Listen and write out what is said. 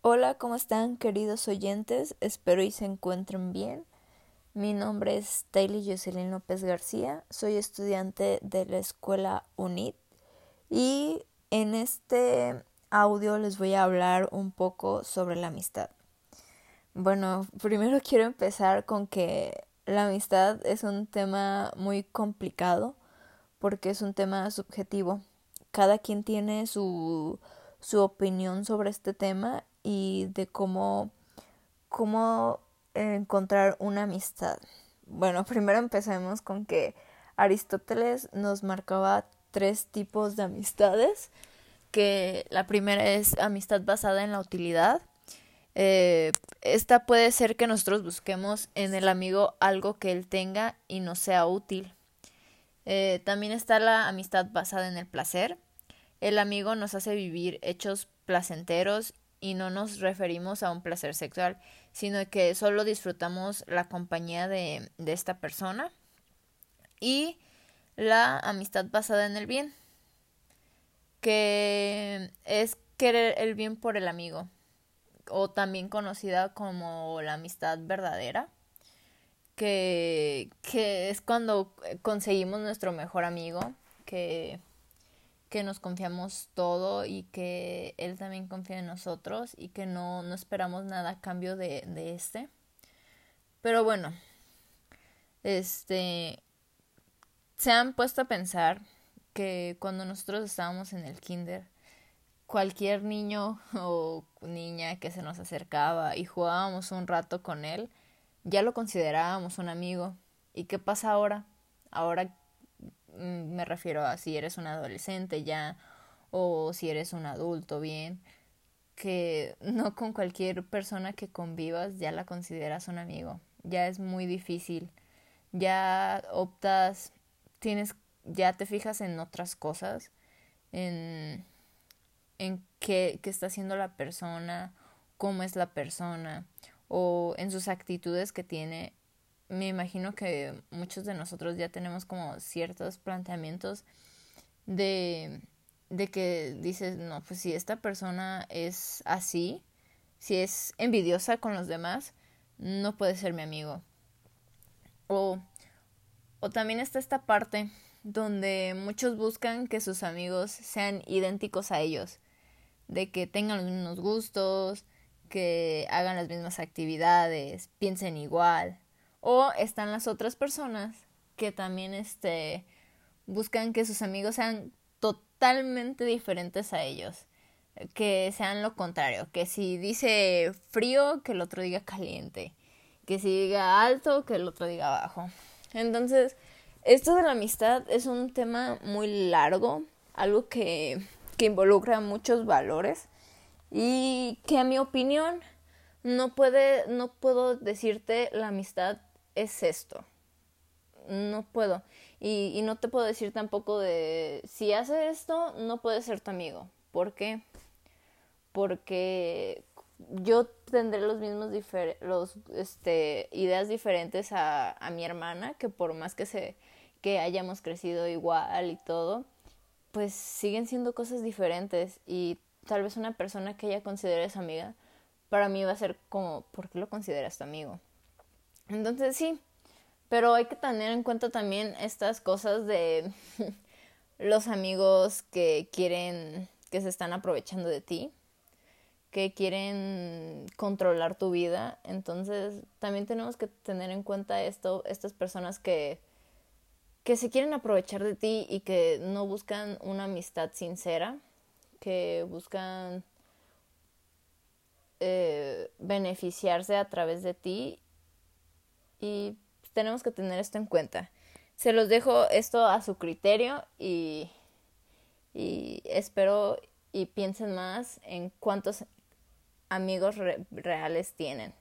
Hola, ¿cómo están queridos oyentes? Espero y se encuentren bien. Mi nombre es Taylor Jocelyn López García, soy estudiante de la escuela UNIT y en este audio les voy a hablar un poco sobre la amistad. Bueno, primero quiero empezar con que la amistad es un tema muy complicado porque es un tema subjetivo. Cada quien tiene su, su opinión sobre este tema y de cómo, cómo encontrar una amistad. Bueno, primero empecemos con que Aristóteles nos marcaba tres tipos de amistades, que la primera es amistad basada en la utilidad. Eh, esta puede ser que nosotros busquemos en el amigo algo que él tenga y no sea útil. Eh, también está la amistad basada en el placer. El amigo nos hace vivir hechos placenteros y no nos referimos a un placer sexual, sino que solo disfrutamos la compañía de, de esta persona. Y la amistad basada en el bien, que es querer el bien por el amigo, o también conocida como la amistad verdadera, que, que es cuando conseguimos nuestro mejor amigo, que que nos confiamos todo y que Él también confía en nosotros y que no, no esperamos nada a cambio de, de este. Pero bueno, este, se han puesto a pensar que cuando nosotros estábamos en el kinder, cualquier niño o niña que se nos acercaba y jugábamos un rato con él, ya lo considerábamos un amigo. ¿Y qué pasa ahora? Ahora me refiero a si eres un adolescente ya o si eres un adulto bien, que no con cualquier persona que convivas ya la consideras un amigo, ya es muy difícil, ya optas, tienes, ya te fijas en otras cosas, en, en qué, qué está haciendo la persona, cómo es la persona, o en sus actitudes que tiene me imagino que muchos de nosotros ya tenemos como ciertos planteamientos de, de que dices, no, pues si esta persona es así, si es envidiosa con los demás, no puede ser mi amigo. O, o también está esta parte donde muchos buscan que sus amigos sean idénticos a ellos, de que tengan los mismos gustos, que hagan las mismas actividades, piensen igual, o están las otras personas que también este, buscan que sus amigos sean totalmente diferentes a ellos. Que sean lo contrario. Que si dice frío, que el otro diga caliente. Que si diga alto, que el otro diga bajo. Entonces, esto de la amistad es un tema muy largo. Algo que, que involucra muchos valores. Y que a mi opinión no puede, no puedo decirte la amistad es esto. No puedo. Y, no te puedo decir tampoco de si hace esto, no puede ser tu amigo. ¿Por qué? Porque yo tendré los mismos los este ideas diferentes a, a mi hermana, que por más que se que hayamos crecido igual y todo, pues siguen siendo cosas diferentes y tal vez una persona que ella considere su amiga, para mí va a ser como, ¿por qué lo consideras tu amigo? Entonces sí, pero hay que tener en cuenta también estas cosas de los amigos que quieren, que se están aprovechando de ti, que quieren controlar tu vida. Entonces también tenemos que tener en cuenta esto, estas personas que, que se quieren aprovechar de ti y que no buscan una amistad sincera, que buscan eh, beneficiarse a través de ti y tenemos que tener esto en cuenta. Se los dejo esto a su criterio y, y espero y piensen más en cuántos amigos reales tienen.